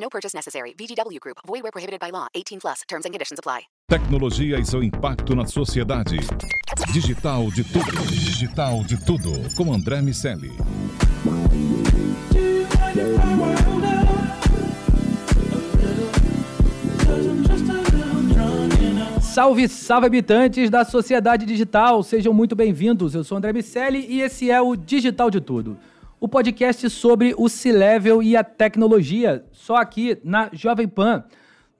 No purchase necessary. VGW Group. Void where prohibited by law. 18 plus. Terms and conditions apply. Tecnologia e seu impacto na sociedade. Digital de tudo. Digital de tudo. Com André Miceli. Salve, salve habitantes da sociedade digital, sejam muito bem-vindos. Eu sou André Miceli e esse é o Digital de Tudo, o podcast sobre o C-Level e a tecnologia, só aqui na Jovem Pan.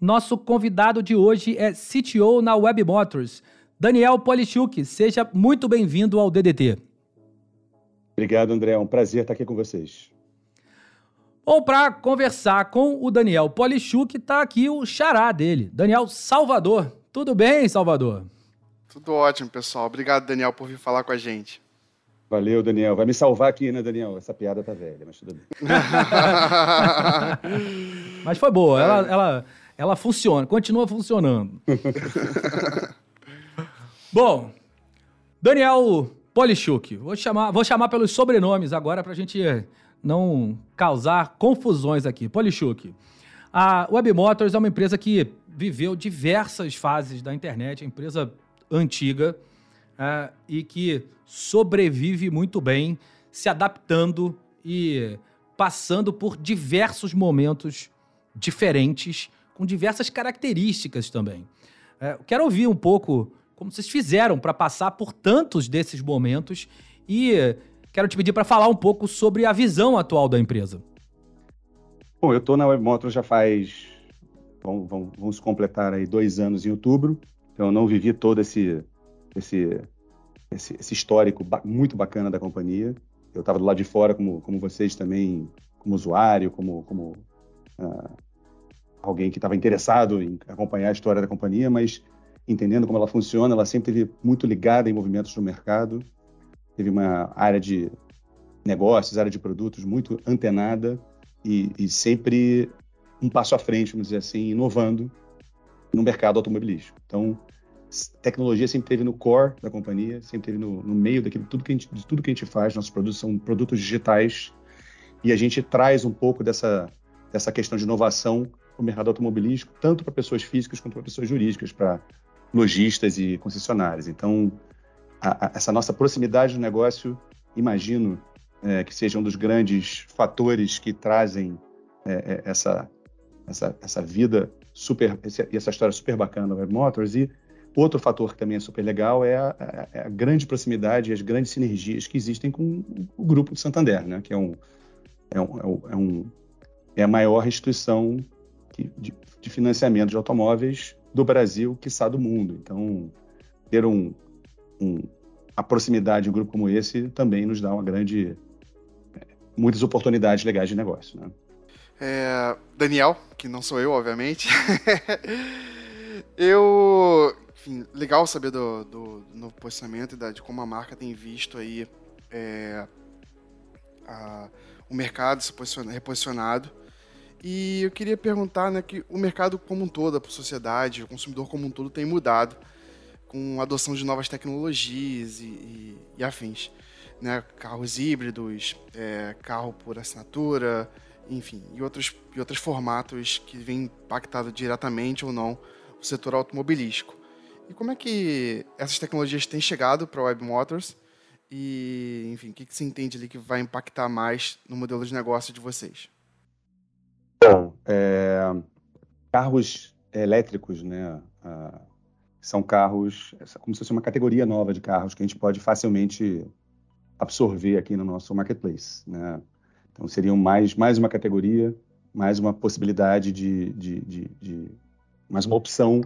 Nosso convidado de hoje é CTO na Web Motors, Daniel Polichuk. Seja muito bem-vindo ao DDT. Obrigado, André. É um prazer estar aqui com vocês. Bom, para conversar com o Daniel Polichuk, está aqui o xará dele, Daniel Salvador. Tudo bem, Salvador? Tudo ótimo, pessoal. Obrigado, Daniel, por vir falar com a gente. Valeu, Daniel. Vai me salvar aqui, né, Daniel? Essa piada tá velha, mas tudo bem. mas foi boa. Ela, ela, ela funciona, continua funcionando. Bom, Daniel Polichuk. Vou chamar, vou chamar pelos sobrenomes agora para a gente não causar confusões aqui. Polichuk. A Web Motors é uma empresa que viveu diversas fases da internet, é empresa antiga é, e que sobrevive muito bem, se adaptando e passando por diversos momentos diferentes, com diversas características também. É, quero ouvir um pouco como vocês fizeram para passar por tantos desses momentos e quero te pedir para falar um pouco sobre a visão atual da empresa. Bom, eu estou na Webmotor já faz se completar aí dois anos em outubro. Então, eu não vivi todo esse, esse, esse, esse histórico ba muito bacana da companhia. Eu estava do lado de fora, como, como vocês também, como usuário, como, como uh, alguém que estava interessado em acompanhar a história da companhia, mas entendendo como ela funciona, ela sempre teve muito ligada em movimentos no mercado, teve uma área de negócios, área de produtos muito antenada e, e sempre um passo à frente, vamos dizer assim, inovando no mercado automobilístico. Então, tecnologia sempre teve no core da companhia, sempre teve no, no meio daquilo, tudo que a gente, de tudo que a gente faz. Nossos produtos são produtos digitais e a gente traz um pouco dessa, dessa questão de inovação para o mercado automobilístico, tanto para pessoas físicas quanto para pessoas jurídicas, para lojistas e concessionários. Então, a, a, essa nossa proximidade do negócio, imagino é, que seja um dos grandes fatores que trazem é, é, essa essa, essa vida super, e essa história super bacana da Web Motors. E outro fator que também é super legal é a, é a grande proximidade e as grandes sinergias que existem com o grupo de Santander, né? que é, um, é, um, é, um, é a maior instituição de, de financiamento de automóveis do Brasil, quiçá do mundo. Então, ter um, um, a proximidade de um grupo como esse também nos dá uma grande é, muitas oportunidades legais de negócio, né? É, Daniel, que não sou eu, obviamente. eu. Enfim, legal saber do, do, do novo posicionamento e da, de como a marca tem visto aí é, a, o mercado se reposicionado. E eu queria perguntar né, que o mercado como um todo, a sociedade, o consumidor como um todo tem mudado com a adoção de novas tecnologias e, e, e afins. Né? Carros híbridos, é, carro por assinatura, enfim, e outros, e outros formatos que vêm impactado diretamente ou não o setor automobilístico. E como é que essas tecnologias têm chegado para a Web Motors? E, enfim, o que, que você entende ali que vai impactar mais no modelo de negócio de vocês? Bom, é, carros elétricos, né? São carros, como se fosse uma categoria nova de carros que a gente pode facilmente absorver aqui no nosso marketplace, né? Então, seriam mais, mais uma categoria, mais uma possibilidade de, de, de, de mais uma opção,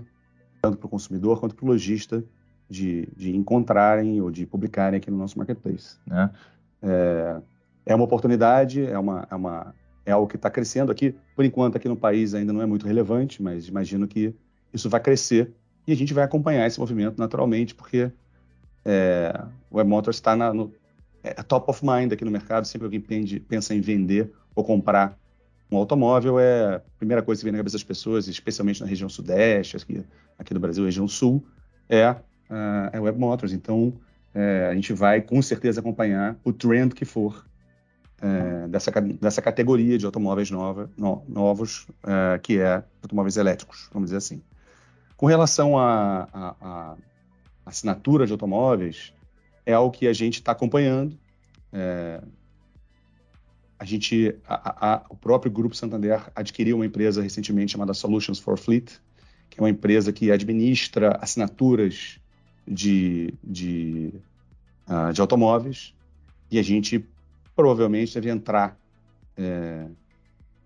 tanto para o consumidor quanto para o lojista, de, de encontrarem ou de publicarem aqui no nosso marketplace. Né? É, é uma oportunidade, é uma, é uma, é algo que está crescendo aqui. Por enquanto, aqui no país ainda não é muito relevante, mas imagino que isso vai crescer e a gente vai acompanhar esse movimento naturalmente, porque é, o Web Motors está no é, top of mind aqui no mercado. Sempre alguém pensa em vender ou comprar um automóvel, é a primeira coisa que vem na cabeça das pessoas, especialmente na região sudeste, aqui, aqui do Brasil, região sul, é, uh, é Web Motors. Então, é, a gente vai com certeza acompanhar o trend que for é, dessa, dessa categoria de automóveis nova, no, novos, é, que é automóveis elétricos, vamos dizer assim. Com relação à assinatura de automóveis, é algo que a gente está acompanhando. A gente, a, a, o próprio Grupo Santander adquiriu uma empresa recentemente chamada Solutions for Fleet, que é uma empresa que administra assinaturas de, de, uh, de automóveis, e a gente provavelmente deve entrar é,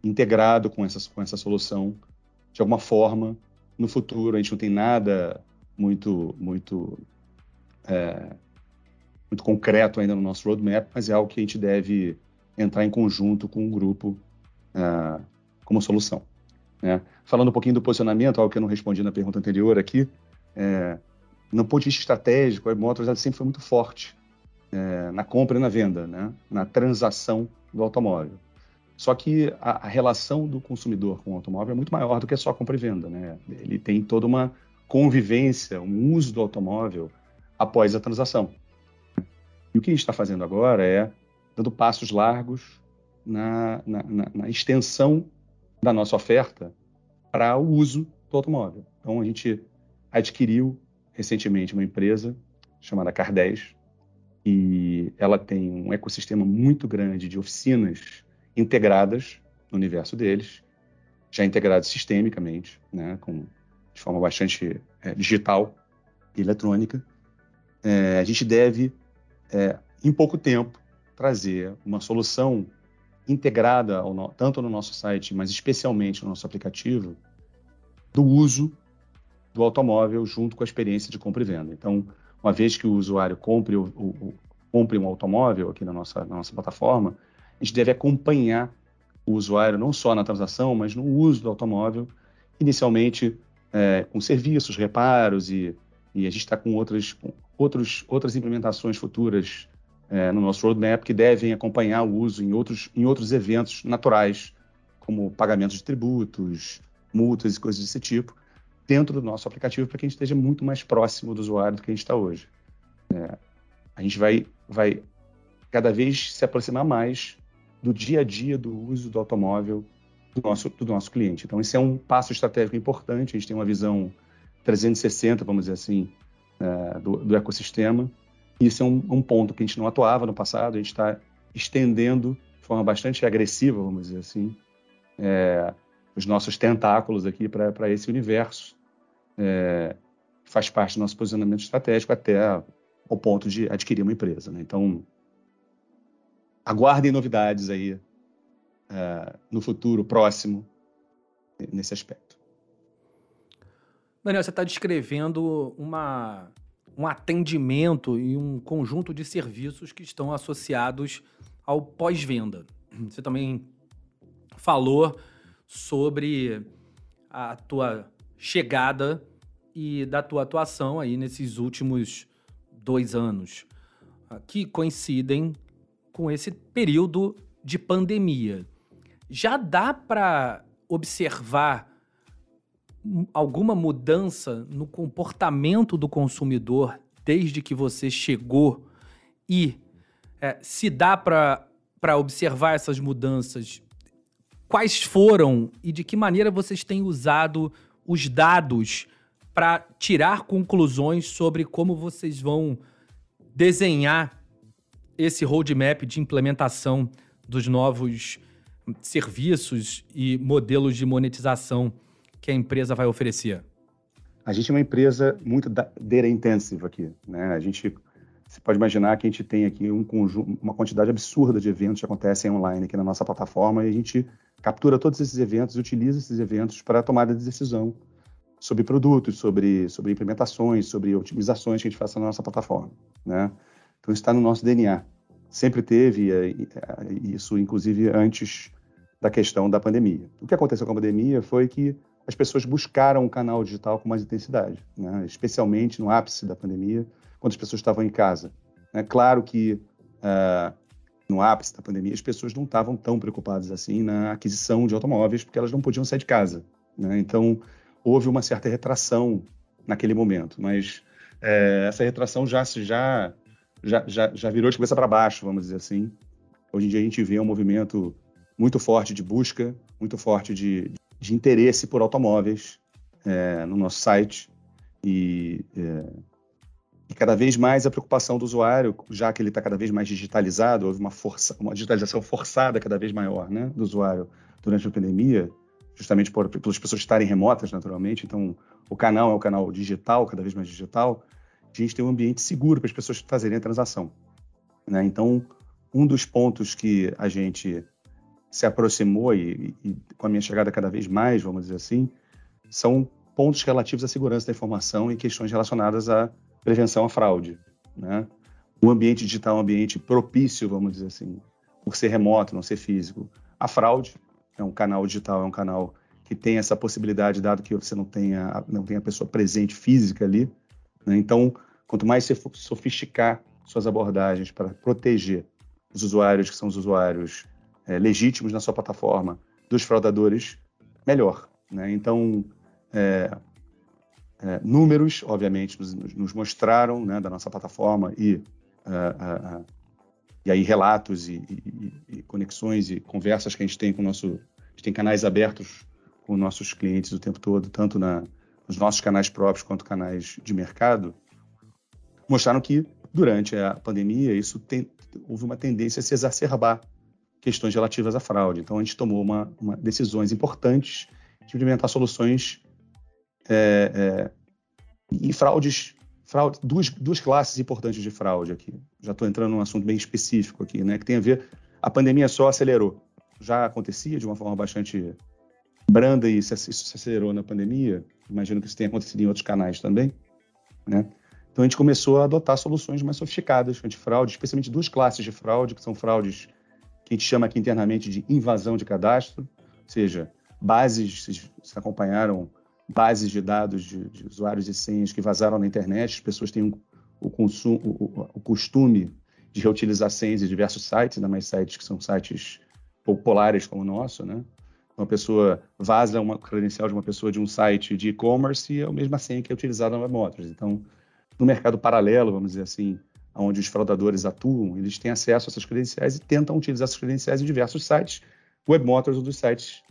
integrado com essa, com essa solução de alguma forma no futuro. A gente não tem nada muito, muito, é, muito concreto ainda no nosso roadmap, mas é algo que a gente deve entrar em conjunto com o grupo é, como solução. Né? Falando um pouquinho do posicionamento, algo que eu não respondi na pergunta anterior aqui, é, no ponto de vista estratégico, a Motors sempre foi muito forte é, na compra e na venda, né? na transação do automóvel. Só que a, a, relação do consumidor com o automóvel é muito maior do que só compra e venda. Né? Ele tem toda uma convivência, um uso do automóvel após a transação. E o que a gente está fazendo agora é dando passos largos na, na, na, na extensão da nossa oferta para o uso do automóvel. Então, a gente adquiriu recentemente uma empresa chamada Car10, e ela tem um ecossistema muito grande de oficinas integradas no universo deles, já integradas sistemicamente, né, com, de forma bastante é, digital e eletrônica. É, a gente deve, é, em pouco tempo, trazer uma solução integrada no, tanto no nosso site, mas especialmente no nosso aplicativo, do uso do automóvel junto com a experiência de compra e venda. Então, uma vez que o usuário compre, o, o, compre um automóvel aqui na nossa, na nossa plataforma, a gente deve acompanhar o usuário não só na transação, mas no uso do automóvel, inicialmente é, com serviços, reparos e, e a gente está com outras, com outros, outras implementações futuras é, no nosso roadmap que devem acompanhar o uso em outros, em outros eventos naturais, como pagamentos de tributos, multas e coisas desse tipo, dentro do nosso aplicativo para que a gente esteja muito mais próximo do usuário do que a gente está hoje. É, a gente vai, vai cada vez se aproximar mais do dia a dia do uso do automóvel do nosso, do nosso cliente. Então, esse é um passo estratégico importante. A gente tem uma visão 360, vamos dizer assim, é, do, do, ecossistema. Isso é um, um, ponto que a gente não atuava no passado. A gente está estendendo de forma bastante agressiva, vamos dizer assim, é, os nossos tentáculos aqui para esse universo. É, faz parte do nosso posicionamento estratégico até ao ponto de adquirir uma empresa. Né? Então, aguardem novidades aí uh, no futuro próximo nesse aspecto. Daniel, você está descrevendo uma, um atendimento e um conjunto de serviços que estão associados ao pós-venda. Você também falou sobre a tua chegada e da tua atuação aí nesses últimos dois anos, ah, que coincidem com esse período de pandemia. Já dá para observar alguma mudança no comportamento do consumidor desde que você chegou e é, se dá para observar essas mudanças, quais foram e de que maneira vocês têm usado os dados para tirar conclusões sobre como vocês vão desenhar esse roadmap de implementação dos novos serviços e modelos de monetização que a empresa vai oferecer? A gente é uma empresa muito data intensive aqui, né? A gente você pode imaginar que a gente tem aqui um conjunto, uma quantidade absurda de eventos que acontecem online aqui na nossa plataforma e a gente captura todos esses eventos e utiliza esses eventos para tomada de decisão sobre produtos, sobre, sobre implementações, sobre otimizações que a gente faça na nossa plataforma. Né? Então, está no nosso DNA. Sempre teve, isso inclusive antes da questão da pandemia. O que aconteceu com a pandemia foi que as pessoas buscaram o canal digital com mais intensidade, né? especialmente no ápice da pandemia, quando as pessoas estavam em casa. É claro que uh, no ápice da pandemia as pessoas não estavam tão preocupadas assim na aquisição de automóveis, porque elas não podiam sair de casa. Né? Então houve uma certa retração naquele momento, mas é, essa retração já já já, já, já virou de cabeça para baixo, vamos dizer assim. Hoje em dia a gente vê um movimento muito forte de busca, muito forte de, de interesse por automóveis é, no nosso site e, é, e, cada vez mais a preocupação do usuário, já que ele está cada vez mais digitalizado, houve uma, força, uma digitalização forçada cada vez maior né, do usuário durante a pandemia, justamente por, pelas pessoas estarem remotas, naturalmente. Então, o canal é o canal digital, cada vez mais digital. A gente tem um ambiente seguro para as pessoas fazerem a transação. Né? Então, um dos pontos que a gente se aproximou e, e, com a minha chegada cada vez mais, vamos dizer assim, são pontos relativos à segurança da informação e questões relacionadas à prevenção à fraude. Né? O ambiente digital é um ambiente propício, vamos dizer assim, por ser remoto, não ser físico. A fraude é um canal digital, é um canal que tem essa possibilidade, dado que você não tenha, não tenha a pessoa presente física ali. Né? Então, quanto mais você sofisticar suas abordagens para proteger os usuários que são os usuários é, legítimos na sua plataforma dos fraudadores, melhor. Né? Então, é, é, números, obviamente, nos, nos mostraram né, da nossa plataforma e, uh, uh, uh, e aí relatos e, e, e, conexões e conversas que a gente tem com o nosso... A gente tem canais abertos com nossos clientes o tempo todo, tanto na, nos nossos canais próprios quanto canais de mercado, mostraram que durante a pandemia isso tem, houve uma tendência a se exacerbar questões relativas à fraude. Então, a gente tomou uma, uma decisões importantes de implementar soluções é, é, e fraudes, fraude, duas, duas classes importantes de fraude aqui. Já estou entrando num assunto bem específico aqui, né, que tem a ver. A pandemia só acelerou. Já acontecia de uma forma bastante branda e isso se acelerou na pandemia. Imagino que isso tenha acontecido em outros canais também, né? Então a gente começou a adotar soluções mais sofisticadas anti-fraude, especialmente duas classes de fraude, que são fraudes que a gente chama aqui internamente de invasão de cadastro, ou seja, bases, vocês acompanharam bases de dados de, de usuários e senhas que vazaram na internet, as pessoas têm um, o, consumo, o, o, costume de reutilizar senhas de diversos sites, ainda mais sites que são sites populares como o nosso, né? Uma pessoa vaza uma credencial de uma pessoa de um site de e-commerce e é a mesma senha que é utilizada na Webmotors. Então, no mercado paralelo, vamos dizer assim, onde os fraudadores atuam, eles têm acesso a essas credenciais e tentam utilizar essas credenciais em diversos sites, webmotors ou dos sites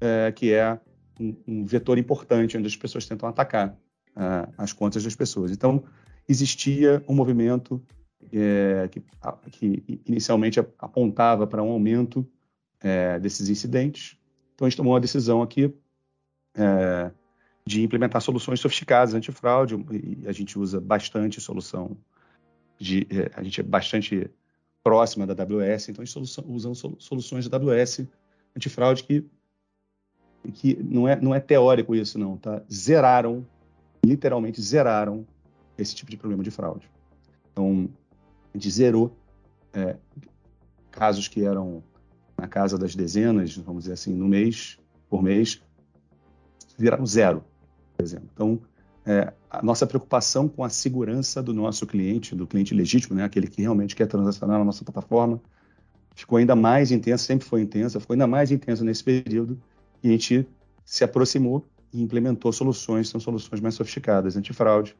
é, que é um, um, vetor importante onde as pessoas tentam atacar uh, as contas das pessoas. Então, existia um movimento é, que, que, inicialmente apontava para um aumento é, desses incidentes. Então, a gente tomou uma decisão aqui é, de implementar soluções sofisticadas antifraude, e a gente usa bastante solução de, é, a gente é bastante próxima da AWS, então a gente usamos soluções da AWS antifraude que, que não, é, não é teórico isso, não, tá? Zeraram, literalmente zeraram esse tipo de problema de fraude. Então, a gente zerou é, casos que eram na casa das dezenas, vamos dizer assim, no mês, por mês, viraram zero, por exemplo. Então, é, a nossa preocupação com a segurança do nosso cliente, do cliente legítimo, né, aquele que realmente quer transacionar na nossa plataforma, ficou ainda mais intensa, sempre foi intensa, ficou ainda mais intensa nesse período, e a gente se aproximou e implementou soluções, são soluções mais sofisticadas, antifraude,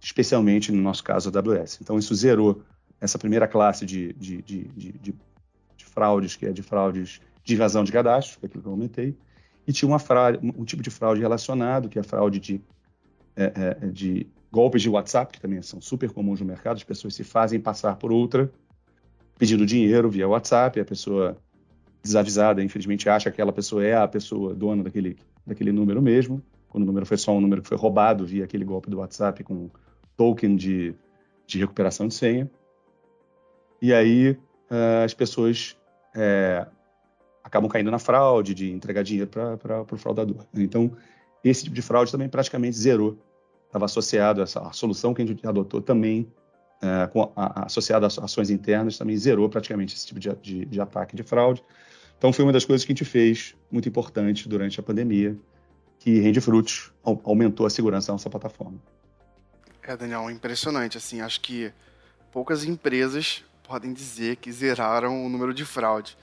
especialmente no nosso caso a AWS. Então isso zerou essa primeira classe de, de, de, de, de fraudes, que é de fraudes de invasão de cadastro, que é aquilo que eu comentei, e tinha uma fraude, um tipo de fraude relacionado, que é a fraude de é, é, de golpes de WhatsApp, que também são super comuns no mercado, as pessoas se fazem passar por outra, pedindo dinheiro via WhatsApp, a pessoa desavisada, infelizmente, acha que aquela pessoa é a pessoa dona daquele, daquele número mesmo, quando o número foi só um número que foi roubado via aquele golpe do WhatsApp com token de, de recuperação de senha. E aí uh, as pessoas é, acabam caindo na fraude de entregar dinheiro para o fraudador. Então, esse tipo de fraude também praticamente zerou. Estava associado, essa, a solução que a gente adotou também, é, com a, a, associada às ações internas, também zerou praticamente esse tipo de, de, de ataque de fraude. Então foi uma das coisas que a gente fez muito importante durante a pandemia, que rende frutos, aumentou a segurança da nossa plataforma. É, Daniel, impressionante. Assim, acho que poucas empresas podem dizer que zeraram o número de fraude.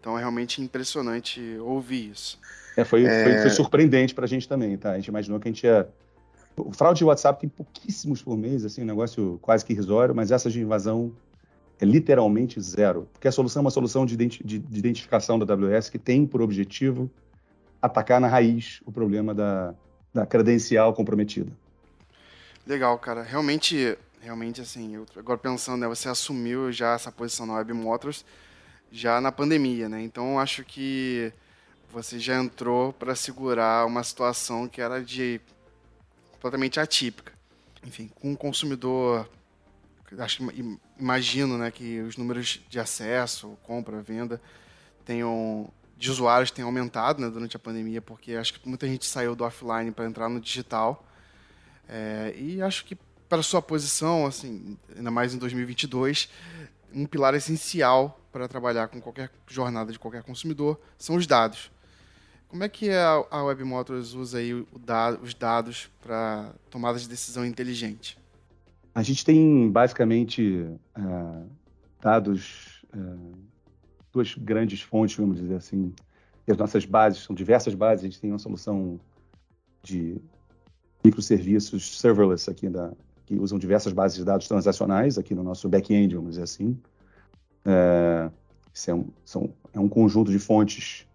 Então é realmente impressionante ouvir isso. É, foi, é... foi, foi surpreendente para a gente também, tá? A gente imaginou que a gente ia. O fraude de WhatsApp tem pouquíssimos por mês, assim, um negócio quase que irrisório, mas essa de invasão é literalmente zero. Porque a solução é uma solução de, identi de, de identificação da AWS que tem por objetivo atacar na raiz o problema da, da credencial comprometida. Legal, cara. Realmente, realmente assim, eu, agora pensando, né, você assumiu já essa posição na Web Motors já na pandemia, né? Então acho que você já entrou para segurar uma situação que era de completamente atípica. Enfim, com um consumidor, acho imagino, né, que os números de acesso, compra, venda, tenham de usuários tenham aumentado né, durante a pandemia, porque acho que muita gente saiu do offline para entrar no digital. É, e acho que para sua posição, assim, ainda mais em 2022, um pilar essencial para trabalhar com qualquer jornada de qualquer consumidor são os dados. Como é que a Web Motors usa aí os dados para tomada de decisão inteligente? A gente tem basicamente uh, dados, uh, duas grandes fontes, vamos dizer assim. E as nossas bases são diversas bases. A gente tem uma solução de microserviços serverless aqui da, que usam diversas bases de dados transacionais aqui no nosso back-end, vamos dizer assim. É, é um, são, é um conjunto de fontes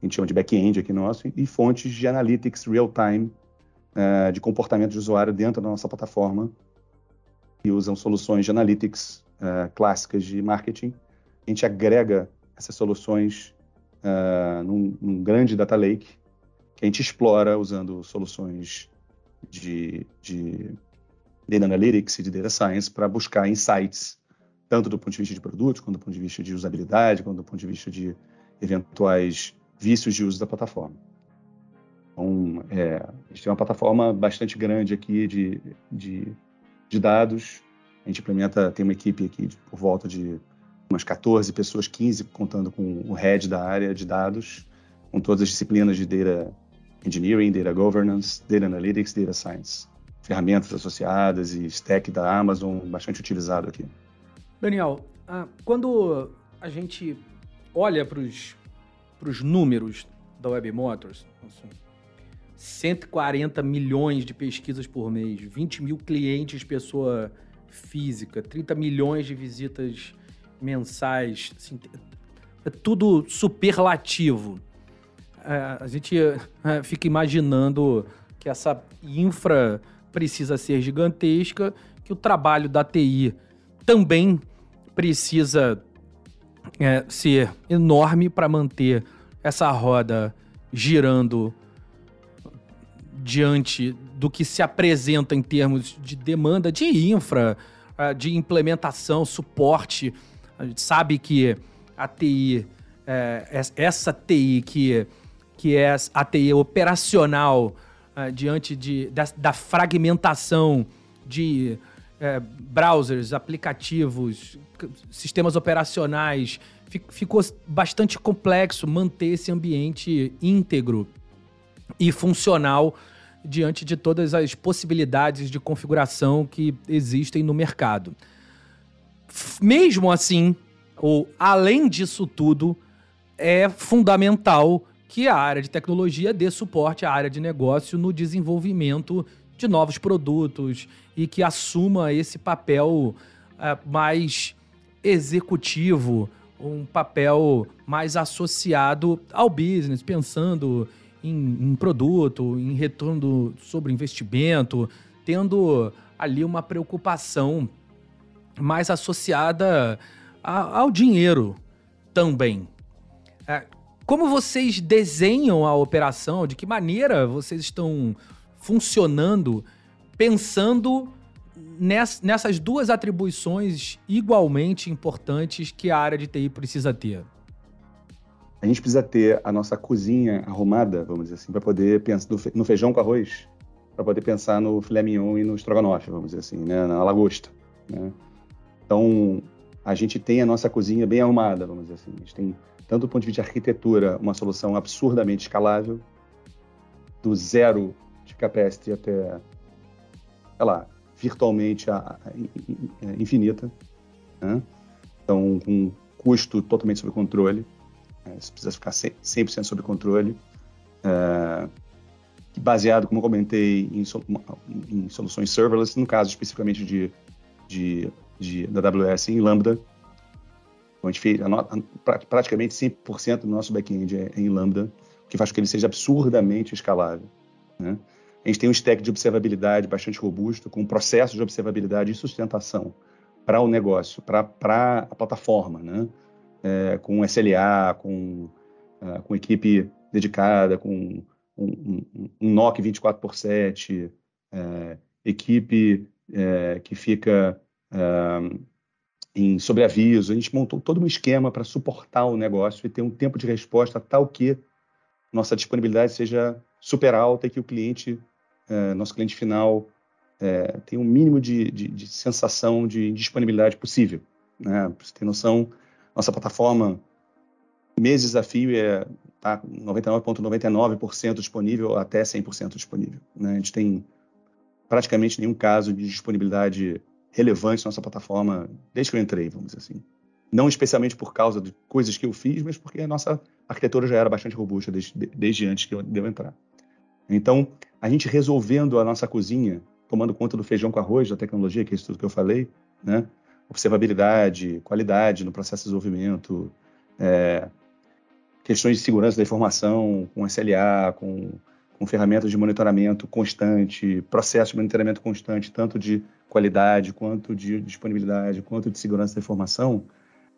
a gente chama de back-end aqui nosso, e fontes de analytics real-time uh, de comportamento de usuário dentro da nossa plataforma, que usam soluções de analytics uh, clássicas de marketing. A gente agrega essas soluções uh, num, num, grande data lake, que a gente explora usando soluções de, de data analytics e de data science para buscar insights, tanto do ponto de vista de produtos, quanto do ponto de vista de usabilidade, quanto do ponto de vista de eventuais vícios de uso da plataforma. Então, é, a gente tem uma plataforma bastante grande aqui de, de, de, dados. A gente implementa, tem uma equipe aqui de, por volta de umas 14 pessoas, 15, contando com o head da área de dados, com todas as disciplinas de Data Engineering, Data Governance, Data Analytics, Data Science. Ferramentas associadas e stack da Amazon bastante utilizado aqui. Daniel, ah, quando a gente olha para os para os números da Web Motors, assim, 140 milhões de pesquisas por mês, 20 mil clientes pessoa física, 30 milhões de visitas mensais, assim, é tudo superlativo. É, a gente é, fica imaginando que essa infra precisa ser gigantesca, que o trabalho da TI também precisa é, ser enorme para manter essa roda girando diante do que se apresenta em termos de demanda de infra, ah, de implementação, suporte. A gente sabe que a TI, é, essa TI que, que é a TI operacional é, diante de, da, da, fragmentação de é, browsers, aplicativos, sistemas operacionais, ficou bastante complexo manter esse ambiente íntegro e funcional diante de todas as possibilidades de configuração que existem no mercado. Mesmo assim, ou além disso tudo, é fundamental que a área de tecnologia dê suporte à área de negócio no desenvolvimento de novos produtos e que assuma esse papel uh, mais executivo, um papel mais associado ao business, pensando em, em produto, em retorno sobre investimento, tendo ali uma preocupação mais associada a, ao dinheiro também. É, como vocês desenham a operação? De que maneira vocês estão funcionando pensando ness, nessas duas atribuições igualmente importantes que a área de TI precisa ter? A gente precisa ter a nossa cozinha arrumada, vamos dizer assim, para poder pensar no feijão com arroz, para poder pensar no filé mignon e no estrogonofe, vamos dizer assim, né, na lagosta. Né? Então, a gente tem a nossa cozinha bem arrumada, vamos dizer assim. A gente tem, tanto do ponto de vista de arquitetura, uma solução absurdamente escalável, do zero de capacity até, sei lá, virtualmente a, a, a, infinita. Né? Então, com um custo totalmente sob controle. Né? Isso precisa ficar 100% sob controle. É, baseado, como eu comentei, em, em, soluções serverless, no caso especificamente de, de, de da AWS em Lambda. Então, a gente fez a, praticamente 100% do nosso back-end é, é em Lambda, o que faz com que ele seja absurdamente escalável. Né? A gente tem um stack de observabilidade bastante robusto, com processos de observabilidade e sustentação para o negócio, para a plataforma, né? É, com SLA, com, uh, com equipe dedicada, com um, um, um NOC 24 por 7, é, equipe é, que fica é, em sobreaviso. A gente montou todo um esquema para suportar o negócio e ter um tempo de resposta tal que nossa disponibilidade seja super alta e que o cliente, é, nosso cliente final, é, tenha um mínimo de, de, de, sensação de disponibilidade possível. Né? Você ter noção, nossa plataforma, mês desafio é tá 99,99% disponível até 100% disponível. Né? A gente tem praticamente nenhum caso de disponibilidade relevante na nossa plataforma desde que eu entrei, vamos dizer assim. Não especialmente por causa de coisas que eu fiz, mas porque a nossa arquitetura já era bastante robusta desde, desde antes que eu, de eu entrar. Então, a gente resolvendo a nossa cozinha, tomando conta do feijão com arroz, da tecnologia, que é isso tudo que eu falei, né? observabilidade, qualidade no processo de desenvolvimento, é, questões de segurança da informação, com SLA, com, com ferramentas de monitoramento constante, processo de monitoramento constante, tanto de qualidade, quanto de disponibilidade, quanto de segurança da informação,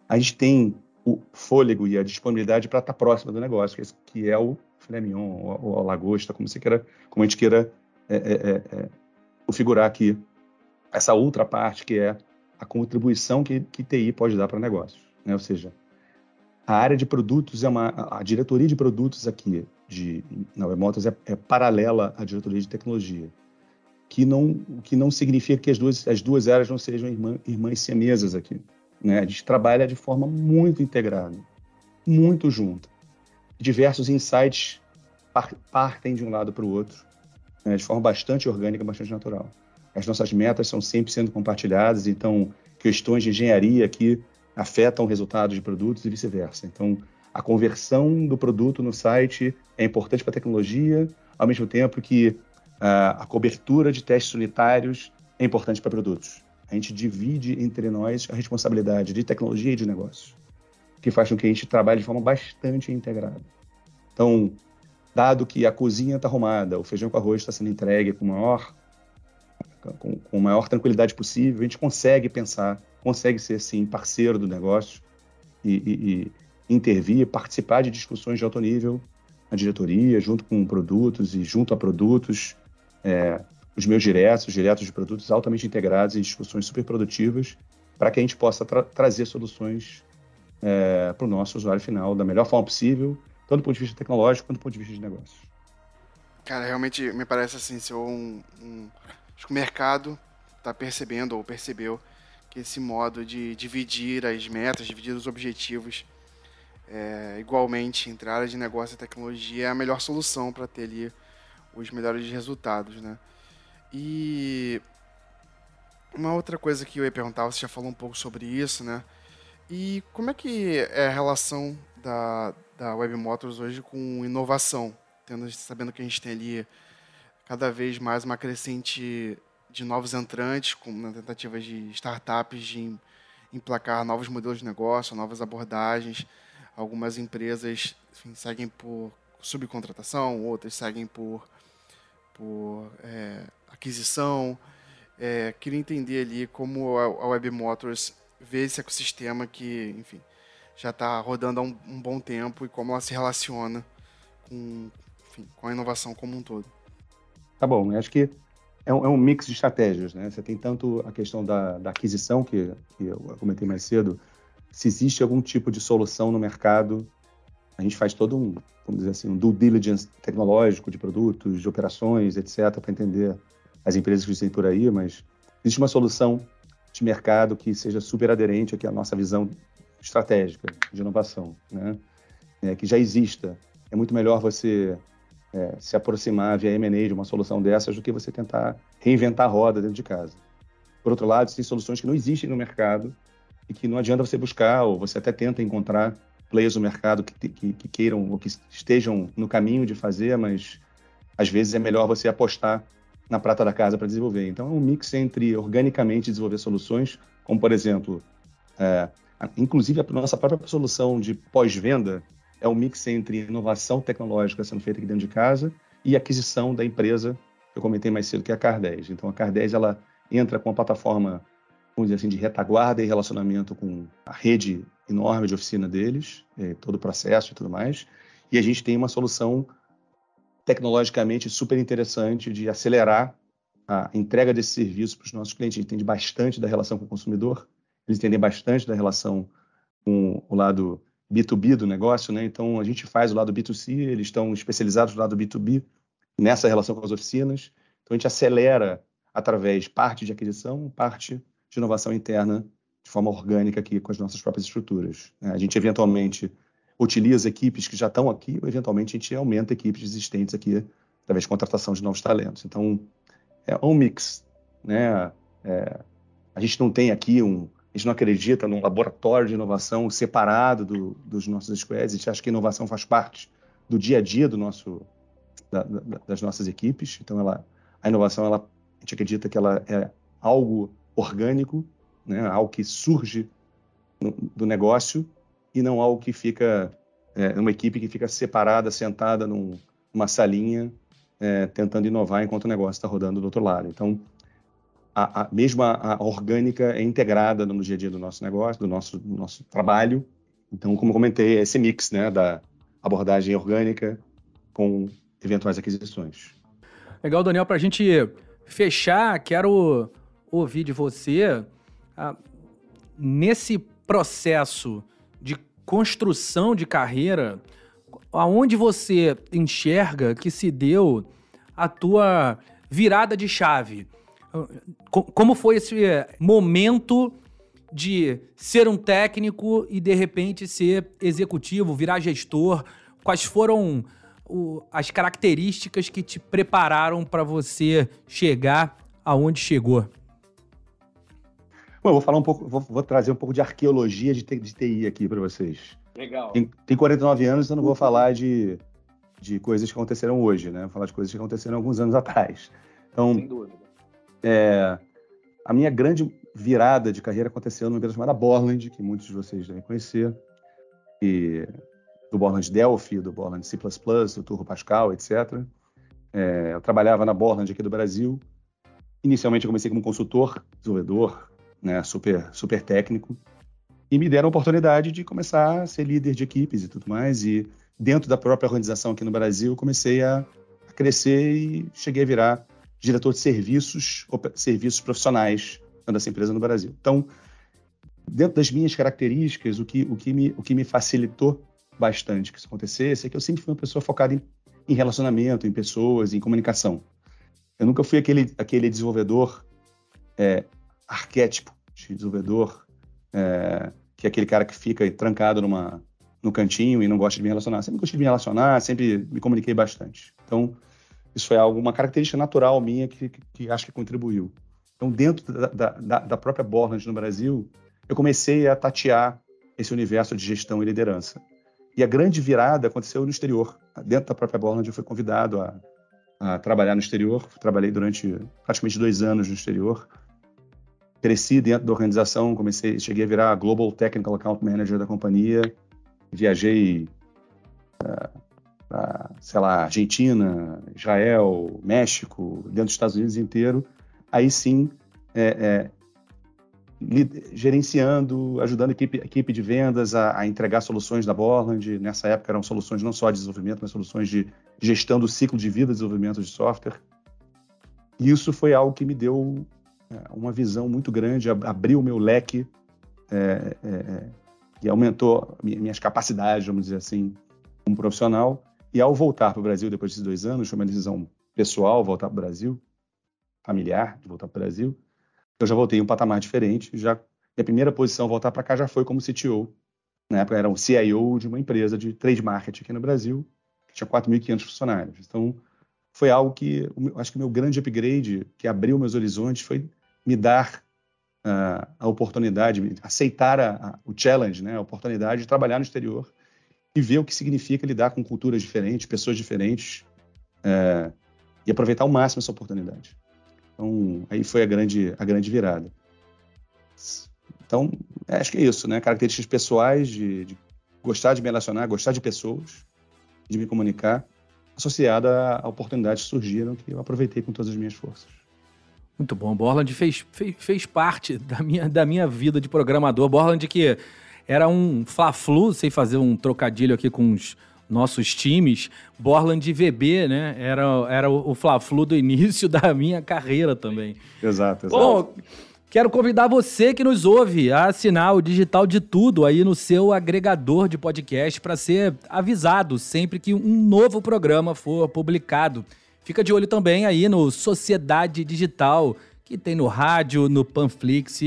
a gente tem o fôlego e a disponibilidade para estar próximo do negócio, que é o filé mignon, ou a lagosta, como, você queira, como a gente queira é, é, é, é, configurar aqui essa outra parte que é a contribuição que, que TI pode dar para o negócio. Né? Ou seja, a área de produtos é uma a diretoria de produtos aqui de na Webmotors é, é paralela à diretoria de tecnologia que não que não significa que as duas as duas áreas não sejam irmã, irmãs siamesas aqui né a gente trabalha de forma muito integrada muito junta diversos insights par, partem de um lado para o outro né, de forma bastante orgânica bastante natural as nossas metas são sempre sendo compartilhadas então questões de engenharia aqui afetam o resultado de produtos e vice-versa. Então, a conversão do produto no site é importante para a tecnologia, ao mesmo tempo que uh, a cobertura de testes unitários é importante para produtos. A gente divide entre nós a responsabilidade de tecnologia e de negócio, que faz com que a gente trabalhe de forma bastante integrada. Então, dado que a cozinha está arrumada, o feijão com arroz está sendo entregue com maior com, com maior tranquilidade possível, a gente consegue pensar, consegue ser, sim, parceiro do negócio e, e, e intervir, participar de discussões de alto nível na diretoria, junto com produtos e junto a produtos, é, os meus diretos, os diretos de produtos altamente integrados em discussões super produtivas, para que a gente possa tra trazer soluções é, para o nosso usuário final da melhor forma possível, tanto do ponto de vista tecnológico quanto do ponto de vista de negócio. Cara, realmente me parece assim, ser um, um Acho que o mercado está percebendo ou percebeu que esse modo de dividir as metas, dividir os objetivos é, igualmente entre a área de negócio e tecnologia é a melhor solução para ter ali os melhores resultados, né? E uma outra coisa que eu ia perguntar, você já falou um pouco sobre isso, né? E como é que é a relação da, da Web Motors hoje com inovação? Tendo, sabendo que a gente tem ali cada vez mais uma crescente de novos entrantes, com na tentativa de startups de emplacar novos modelos de negócio, novas abordagens. Algumas empresas enfim, seguem por subcontratação, outras seguem por, por é, aquisição. É, queria entender ali como a Web Motors vê esse ecossistema que, enfim, já está rodando há um, um, bom tempo e como ela se relaciona com, enfim, com a inovação como um todo. Tá bom, acho que é um, é um, mix de estratégias, né? Você tem tanto a questão da, da aquisição, que, que, eu comentei mais cedo, se existe algum tipo de solução no mercado, a gente faz todo um, vamos dizer assim, um due diligence tecnológico de produtos, de operações, etc., para entender as empresas que existem por aí, mas existe uma solução de mercado que seja super aderente aqui à nossa visão estratégica de inovação, né? É, que já exista. É muito melhor você é, se aproximar via M&A de uma solução dessas do que você tentar reinventar a roda dentro de casa. Por outro lado, tem soluções que não existem no mercado e que não adianta você buscar, ou você até tenta encontrar players no mercado que, que, que queiram ou que estejam no caminho de fazer, mas às vezes é melhor você apostar na prata da casa para desenvolver. Então é um mix entre organicamente desenvolver soluções, como por exemplo, é, inclusive a nossa própria solução de pós-venda é um mix entre inovação tecnológica sendo feita aqui dentro de casa e aquisição da empresa que eu comentei mais cedo, que é a Car10. Então a Car10 ela entra com a plataforma, vamos dizer assim, de retaguarda e relacionamento com a rede enorme de oficina deles, é, todo o processo e tudo mais. E a gente tem uma solução tecnologicamente super interessante de acelerar a entrega desse serviço para os nossos clientes. Gente entende bastante da relação com o consumidor, eles entendem bastante da relação com o lado B2B do negócio, né? Então a gente faz o lado B2C, eles estão especializados no lado B2B nessa relação com as oficinas. Então a gente acelera através parte de aquisição, parte de inovação interna de forma orgânica aqui com as nossas próprias estruturas. Né? A gente eventualmente utiliza equipes que já estão aqui, ou eventualmente a gente aumenta equipes existentes aqui através de contratação de novos talentos. Então, é um mix, né? É, a gente não tem aqui um, a gente não acredita num laboratório de inovação separado do, dos nossos squads. A gente acha que a inovação faz parte do dia a dia do nosso, da, da, das nossas equipes. Então, ela, a inovação, ela, a gente acredita que ela é algo orgânico, né? algo que surge no, do negócio e não algo que fica é, uma equipe que fica separada, sentada num, numa salinha, é, tentando inovar enquanto o negócio está rodando do outro lado. Então, a, a, mesmo a, orgânica é integrada no dia a dia do nosso negócio, do nosso, do nosso trabalho. Então, como comentei, é esse mix né, da abordagem orgânica com eventuais aquisições. Legal, Daniel. Para a gente fechar, quero ouvir de você ah, nesse processo de construção de carreira, aonde você enxerga que se deu a tua virada de chave? Como foi esse momento de ser um técnico e de repente ser executivo, virar gestor? Quais foram as características que te prepararam para você chegar aonde chegou? Bom, eu vou falar um pouco, vou, vou trazer um pouco de arqueologia de, de TI aqui para vocês. Legal. Tem, tem 49 anos, então não vou falar de, de coisas que aconteceram hoje, né? Vou falar de coisas que aconteceram alguns anos atrás. Então, Sem dúvida. É, a minha grande virada de carreira aconteceu numa empresa chamada Borland, que muitos de vocês devem conhecer, e do Borland Delphi, do Borland C++, do Turbo Pascal, etc. É, eu trabalhava na Borland aqui do Brasil. Inicialmente eu comecei como consultor, desenvolvedor, né, super, super técnico, e me deram a oportunidade de começar a ser líder de equipes e tudo mais. E dentro da própria organização aqui no Brasil, comecei a, a crescer e cheguei a virar diretor de serviços, serviços profissionais dessa empresa no Brasil. Então, dentro das minhas características, o que, o que, me, o que me facilitou bastante que isso acontecesse é que eu sempre fui uma pessoa focada em, em relacionamento, em pessoas, em comunicação. Eu nunca fui aquele, aquele desenvolvedor é, arquétipo de desenvolvedor, é, que é aquele cara que fica trancado numa, no cantinho e não gosta de me relacionar. Sempre gostei de me relacionar, sempre me comuniquei bastante. Então, isso foi algo, uma característica natural minha que, que, que acho que contribuiu. Então, dentro da, da, da própria Borland no Brasil, eu comecei a tatear esse universo de gestão e liderança. E a grande virada aconteceu no exterior. Dentro da própria Borland, eu fui convidado a, a trabalhar no exterior. Trabalhei durante praticamente dois anos no exterior cresci dentro da organização, comecei, cheguei a virar Global Technical Account Manager da companhia, viajei uh, para, sei lá, Argentina, Israel, México, dentro dos Estados Unidos inteiro, aí sim é, é, gerenciando, ajudando a equipe, a equipe de vendas a, a, entregar soluções da Borland. Nessa época eram soluções não só de desenvolvimento, mas soluções de gestão do ciclo de vida de desenvolvimento de software. E isso foi algo que me deu uma visão muito grande, abriu o meu leque é, é, é, e aumentou minhas capacidades, vamos dizer assim, como profissional. E ao voltar para o Brasil depois desses dois anos, foi uma decisão pessoal voltar para o Brasil, familiar, de voltar para o Brasil. eu já voltei em um patamar diferente. Já minha primeira posição voltar para cá já foi como CTO. Na época era um CIO de uma empresa de trade marketing aqui no Brasil, que tinha 4.500 funcionários. Então, foi algo que acho que o meu grande upgrade, que abriu meus horizontes, foi me dar uh, a oportunidade, aceitar a, a, o challenge, né, a oportunidade de trabalhar no exterior e ver o que significa lidar com culturas diferentes, pessoas diferentes, uh, e aproveitar ao máximo essa oportunidade. Então, aí foi a grande, a grande virada. Então, acho que é isso, né? Características pessoais de, de gostar de me relacionar, gostar de pessoas, de me comunicar, associada a oportunidades que surgiram que eu aproveitei com todas as minhas forças. Muito bom. Borland fez, fez, fez parte da minha, da minha vida de programador. Borland que era um fla-flu, sei fazer um trocadilho aqui com os nossos times. Borland VB, né? Era, era o fla-flu do início da minha carreira também. Exato, exato. Bom, Quero convidar você que nos ouve a assinar o Digital de Tudo aí no seu agregador de podcast para ser avisado sempre que um novo programa for publicado. Fica de olho também aí no Sociedade Digital, que tem no rádio, no Panflix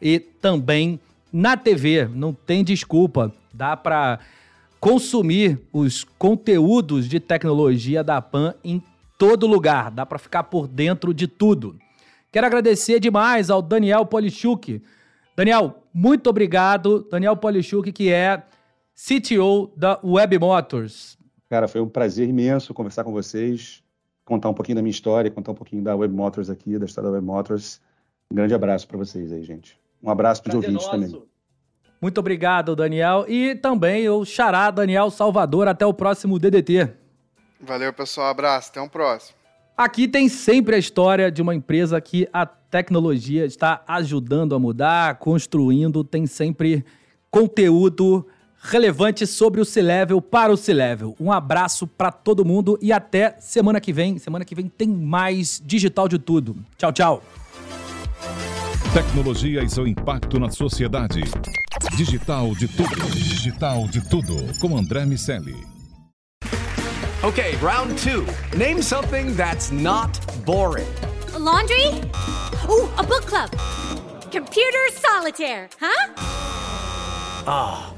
e também na TV. Não tem desculpa, dá para consumir os conteúdos de tecnologia da Pan em todo lugar, dá para ficar por dentro de tudo. Quero agradecer demais ao Daniel Polichuk. Daniel, muito obrigado. Daniel Polichuk, que é CTO da Web Motors. Cara, foi um prazer imenso conversar com vocês, contar um pouquinho da minha história, contar um pouquinho da Web Motors aqui, da história da Web Motors. Um grande abraço para vocês aí, gente. Um abraço para os ouvintes nosso. também. Muito obrigado, Daniel. E também o Xará Daniel Salvador. Até o próximo DDT. Valeu, pessoal. Abraço. Até um próximo. Aqui tem sempre a história de uma empresa que a tecnologia está ajudando a mudar, construindo, tem sempre conteúdo relevante sobre o C-Level para o C-Level. Um abraço para todo mundo e até semana que vem. Semana que vem tem mais digital de tudo. Tchau, tchau. Tecnologia e seu impacto na sociedade. Digital de tudo. Digital de tudo. Com André Miscelli. Okay, round two. Name something that's not boring. A laundry? Ooh, a book club. Computer solitaire, huh? Ah, oh,